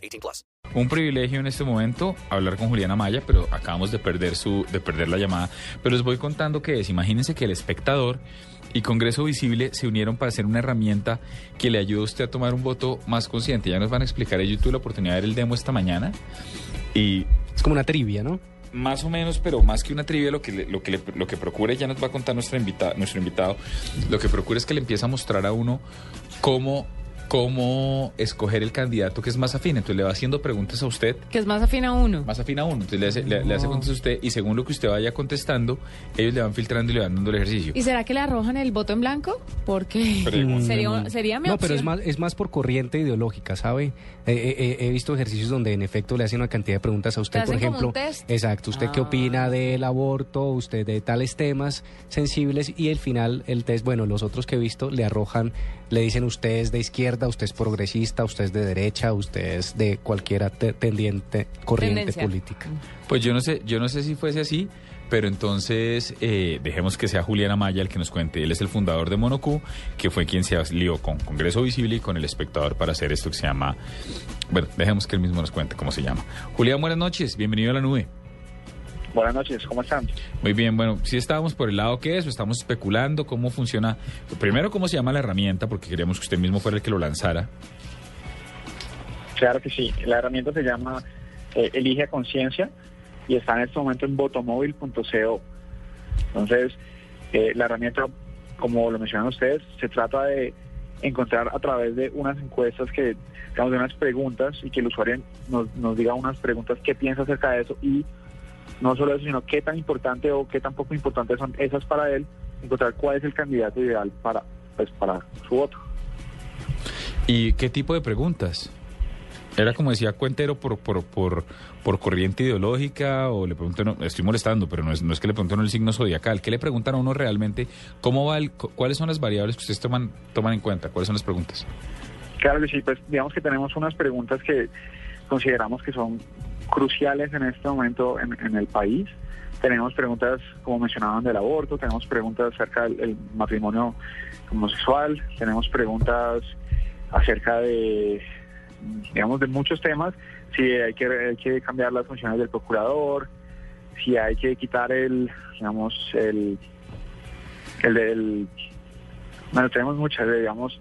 18 plus. Un privilegio en este momento hablar con Juliana Maya, pero acabamos de perder su, de perder la llamada. Pero les voy contando que es, imagínense que el espectador y Congreso Visible se unieron para hacer una herramienta que le ayude a usted a tomar un voto más consciente. Ya nos van a explicar, yo tuve la oportunidad de ver el demo esta mañana y Es como una trivia, ¿no? más o menos, pero más que una trivia, lo que, le- lo que, le- lo que procura, ya nos va a contar nuestra invita- nuestro invitado, lo que procura es que le empieza a mostrar a uno cómo, cómo escoger el candidato que es más afín. Entonces le va haciendo preguntas a usted Que es más afín a uno. más afín a uno. Entonces le hace, le, le hace preguntas a usted y según lo que usted vaya contestando, ellos le van filtrando y le van dando el ejercicio. ¿Y será que le arrojan el voto en blanco? Porque Pregunta. sería, sería mi No, opción. pero es más, es más por corriente ideológica, ¿sabe? Eh, eh, eh, he visto ejercicios donde en efecto le hacen una cantidad de preguntas a usted, ¿Te por ejemplo. un test? Exacto, ¿usted qué Ah. opina del aborto? ¿Usted de tales temas sensibles? Y al final el test, bueno, los otros que he visto le arrojan, le dicen usted es de izquierda, usted es progresista, usted es de derecha, usted es de cualquiera te- tendiente, corriente Tendencia. política. Pues yo no sé, yo no sé si fuese así, pero entonces eh, dejemos que sea Juliana Maya el que nos cuente. Él es el fundador de Monocú, que fue quien se alió con Congreso Visible y con el espectador para hacer esto que se llama. Bueno, dejemos que él mismo nos cuente cómo se llama. Julián, buenas noches, bienvenido a la nube. Buenas noches, ¿cómo están? Muy bien, bueno, si estábamos por el lado que es, estamos especulando cómo funciona. Primero, cómo se llama la herramienta, porque queríamos que usted mismo fuera el que lo lanzara. Claro que sí, la herramienta se llama eh, Elige a Conciencia y está en este momento en botomóvil.co. Entonces, eh, la herramienta, como lo mencionan ustedes, se trata de encontrar a través de unas encuestas que, digamos, de unas preguntas y que el usuario nos, nos diga unas preguntas qué piensa acerca de eso y no solo eso, sino qué tan importante o qué tan poco importante son esas para él, encontrar cuál es el candidato ideal para, pues, para su voto. ¿Y qué tipo de preguntas? Era como decía Cuentero por, por, por, por corriente ideológica o le preguntan, no, estoy molestando, pero no es, no es que le pregunten el signo zodiacal. ¿Qué le preguntan a uno realmente? ¿Cómo va el, cu- ¿Cuáles son las variables que ustedes toman, toman en cuenta? ¿Cuáles son las preguntas? Claro que sí, pues digamos que tenemos unas preguntas que consideramos que son cruciales en este momento en, en el país. Tenemos preguntas, como mencionaban, del aborto, tenemos preguntas acerca del el matrimonio homosexual, tenemos preguntas acerca de, digamos, de muchos temas, si hay que, hay que cambiar las funciones del procurador, si hay que quitar el, digamos, el, el del bueno, tenemos muchas, digamos,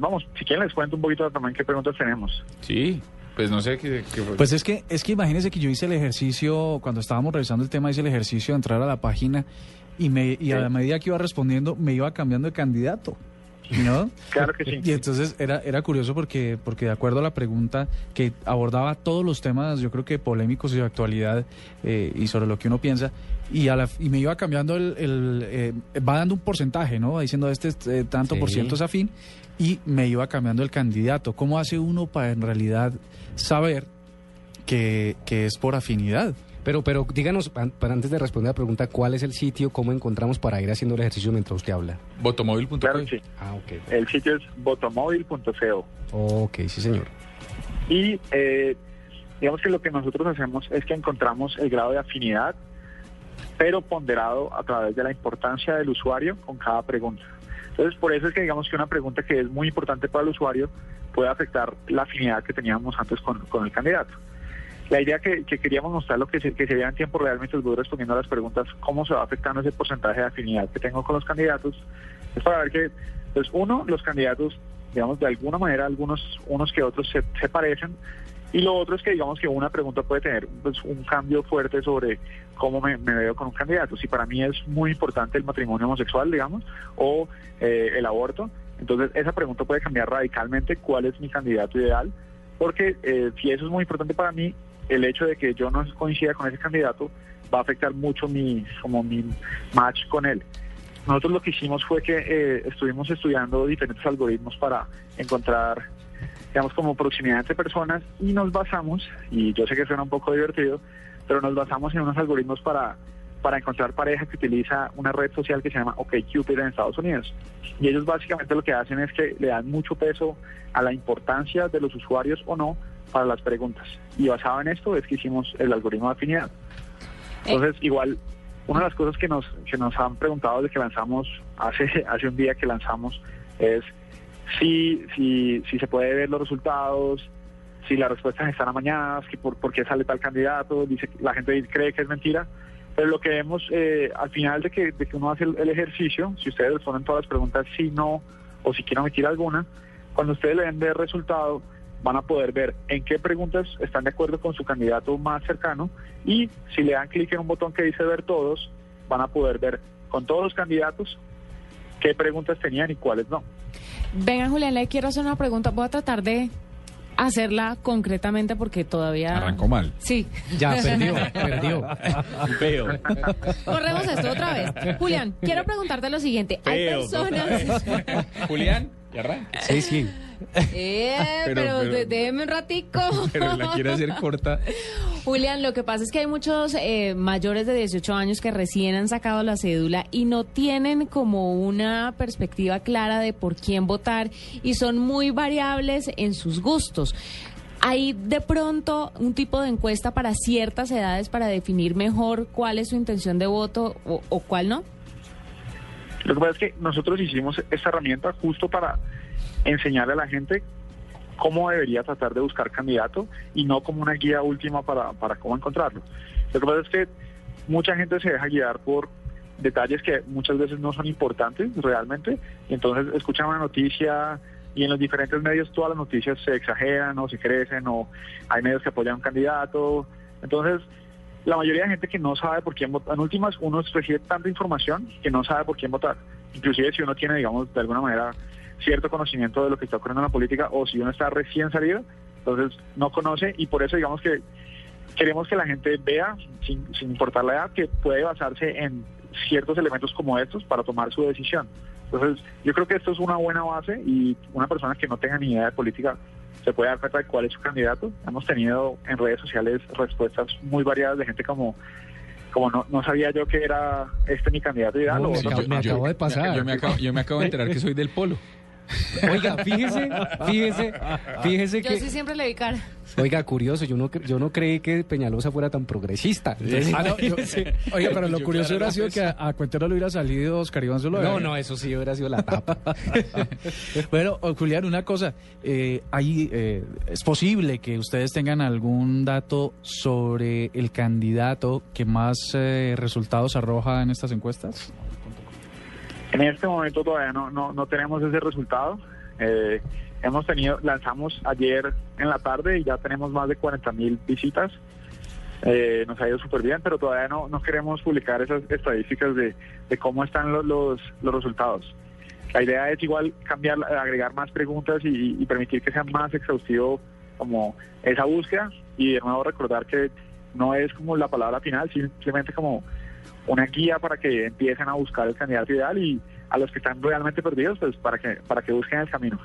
vamos, si quieren les cuento un poquito también qué preguntas tenemos. Sí, pues no sé qué... qué- Pues es que, es que imagínese que yo hice el ejercicio, cuando estábamos revisando el tema, hice el ejercicio de entrar a la página y, me, y a la medida que iba respondiendo, me iba cambiando de candidato. ¿No? Claro que sí. Y entonces era, era curioso porque, porque de acuerdo a la pregunta que abordaba todos los temas, yo creo que polémicos y de actualidad eh, y sobre lo que uno piensa, y, a la, y me iba cambiando el, el, eh, va dando un porcentaje, ¿no? Va Diciendo este eh, tanto por ciento es afín, y me iba cambiando el candidato. ¿Cómo hace uno para en realidad saber que, que es por afinidad? Pero, pero díganos, an- para antes de responder la pregunta, ¿cuál es el sitio, cómo encontramos para ir haciendo el ejercicio mientras usted habla? Botomóvil.com. Claro sí. Ah, ok. El sitio es botomóvil.co. Ok, sí, señor. Y eh, digamos que lo que nosotros hacemos es que encontramos el grado de afinidad, pero ponderado a través de la importancia del usuario con cada pregunta. Entonces, por eso es que digamos que una pregunta que es muy importante para el usuario puede afectar la afinidad que teníamos antes con, con el candidato. La idea que, que queríamos mostrar lo que se, que en tiempo real mientras voy respondiendo a las preguntas, cómo se va afectando ese porcentaje de afinidad que tengo con los candidatos, es para ver que, pues uno, los candidatos, digamos, de alguna manera, algunos, unos que otros se, se parecen, y lo otro es que digamos que una pregunta puede tener pues, un cambio fuerte sobre cómo me, me veo con un candidato. Si para mí es muy importante el matrimonio homosexual, digamos, o eh, el aborto, entonces esa pregunta puede cambiar radicalmente cuál es mi candidato ideal, porque eh, si eso es muy importante para mí, el hecho de que yo no coincida con ese candidato va a afectar mucho mi, como mi match con él. Nosotros lo que hicimos fue que eh, estuvimos estudiando diferentes algoritmos para encontrar digamos, como proximidad entre personas y nos basamos, y yo sé que suena un poco divertido, pero nos basamos en unos algoritmos para, para encontrar pareja que utiliza una red social que se llama OkCupid en Estados Unidos. Y ellos básicamente lo que hacen es que le dan mucho peso a la importancia de los usuarios o no para las preguntas. Y basado en esto es que hicimos el algoritmo de afinidad. Entonces, igual, una de las cosas que nos, que nos han preguntado desde que lanzamos, hace, hace un día que lanzamos, es si, si, si se puede ver los resultados, si las respuestas están amañadas, que por, por qué sale tal candidato, dice la gente cree que es mentira. Pero lo que vemos eh, al final de que, de que uno hace el, el ejercicio, si ustedes responden todas las preguntas sí, no, o si quieren omitir alguna, cuando ustedes le den el resultado, van a poder ver en qué preguntas están de acuerdo con su candidato más cercano y si le dan clic en un botón que dice ver todos, van a poder ver con todos los candidatos qué preguntas tenían y cuáles no. Venga, Julián, le quiero hacer una pregunta. Voy a tratar de hacerla concretamente porque todavía... Arrancó mal. Sí. Ya, perdió, perdió. Feo. Corremos esto otra vez. Julián, quiero preguntarte lo siguiente. Hay personas... Julián, ¿y arranca? Sí, sí. Eh, Pero- pero, déjeme un ratico. Pero la quiere hacer corta. Julián, lo que pasa es que hay muchos eh, mayores de 18 años que recién han sacado la cédula y no tienen como una perspectiva clara de por quién votar y son muy variables en sus gustos. ¿Hay de pronto un tipo de encuesta para ciertas edades para definir mejor cuál es su intención de voto o, o cuál no? Lo que pasa es que nosotros hicimos esta herramienta justo para enseñarle a la gente cómo debería tratar de buscar candidato y no como una guía última para, para cómo encontrarlo. Lo que pasa es que mucha gente se deja guiar por detalles que muchas veces no son importantes realmente, y entonces escuchan una noticia y en los diferentes medios todas las noticias se exageran o se crecen o hay medios que apoyan a un candidato. Entonces, la mayoría de gente que no sabe por quién votar, en últimas uno recibe tanta información que no sabe por quién votar. Inclusive si uno tiene, digamos, de alguna manera cierto conocimiento de lo que está ocurriendo en la política o si uno está recién salido, entonces no conoce y por eso digamos que queremos que la gente vea, sin, sin importar la edad, que puede basarse en ciertos elementos como estos para tomar su decisión. Entonces, yo creo que esto es una buena base y una persona que no tenga ni idea de política se puede dar cuenta de cuál es su candidato. Hemos tenido en redes sociales respuestas muy variadas de gente como, como no, no sabía yo que era este mi candidato ideal. No, o me no acabo- sé- me acabo de pasar. Yo me acabo, yo me acabo de enterar que soy del polo. Oiga, fíjese, fíjese, fíjese Yo que... sí siempre le vi cara. Oiga, curioso, yo no, yo no creí que Peñalosa fuera tan progresista. Entonces, Ah, no, yo- oiga, pero lo Yo curioso hubiera sido que a, a Cuentero le hubiera salido Oscar Iván Zuluaga. No, no, eso sí hubiera sido la tapa. Bueno, Julián, una cosa, eh, hay, eh, ¿es posible que ustedes tengan algún dato sobre el candidato que más eh, resultados arroja en estas encuestas? En este momento todavía no, no, no tenemos ese resultado. Eh, hemos tenido, lanzamos ayer en la tarde y ya tenemos más de 40 mil visitas. Eh, nos ha ido súper bien, pero todavía no, no queremos publicar esas estadísticas de, de cómo están los, los, los resultados. La idea es igual cambiar, agregar más preguntas y, y permitir que sea más exhaustivo como esa búsqueda y de nuevo recordar que no es como la palabra final, simplemente como una guía para que empiecen a buscar el candidato ideal y a los que están realmente perdidos, pues para que para que busquen el camino.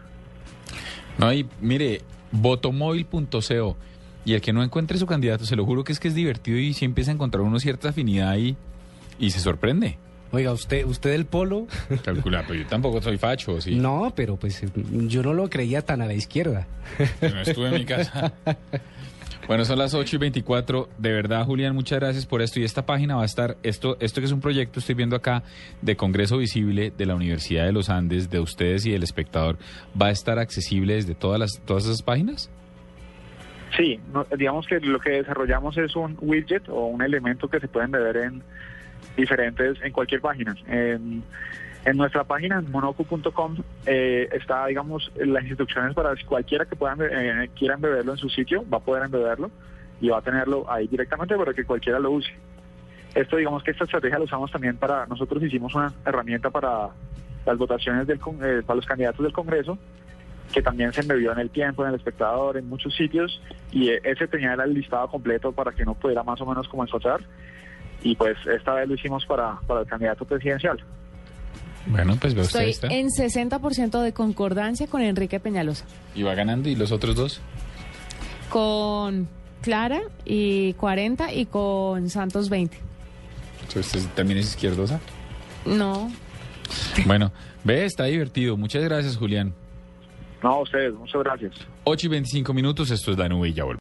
No, y mire, votomóvil.co. Y el que no encuentre su candidato, se lo juro que es que es divertido y sí empieza a encontrar uno cierta afinidad y, y se sorprende. Oiga, usted, usted del polo, Calcular, pero yo tampoco soy facho, sí. no, pero pues yo no lo creía tan a la izquierda. Yo no estuve en mi casa. Bueno, son las 8 y 24. De verdad, Julián, muchas gracias por esto. Y esta página va a estar, esto, esto que es un proyecto, estoy viendo acá, de Congreso Visible de la Universidad de los Andes, de ustedes y del espectador, ¿va a estar accesible desde todas, las, todas esas páginas? Sí, no- digamos que lo que desarrollamos es un widget o un elemento que se pueden ver en diferentes, en cualquier página. En nuestra página, en monocu.com, eh, está, digamos, las instrucciones para cualquiera que puedan, eh, quiera embeberlo en su sitio, va a poder embeberlo y va a tenerlo ahí directamente para que cualquiera lo use. Esto, digamos que esta estrategia la usamos también para, nosotros hicimos una herramienta para las votaciones del, eh, para los candidatos del Congreso, que también se embebió en el tiempo, en el espectador, en muchos sitios, y ese tenía el listado completo para que uno pudiera más o menos como encontrar, y pues esta vez lo hicimos para, para el candidato presidencial. Bueno, pues ve usted Estoy esta. en 60% de concordancia con Enrique Peñalosa. Y va ganando. ¿Y los otros dos? Con Clara y 40 y con Santos 20. Entonces, ¿usted también es izquierdosa? No, Bueno, ve, está divertido. Muchas gracias, Julián. No, a ustedes, muchas gracias. 8 y 25 minutos, esto es la nube y ya volvemos.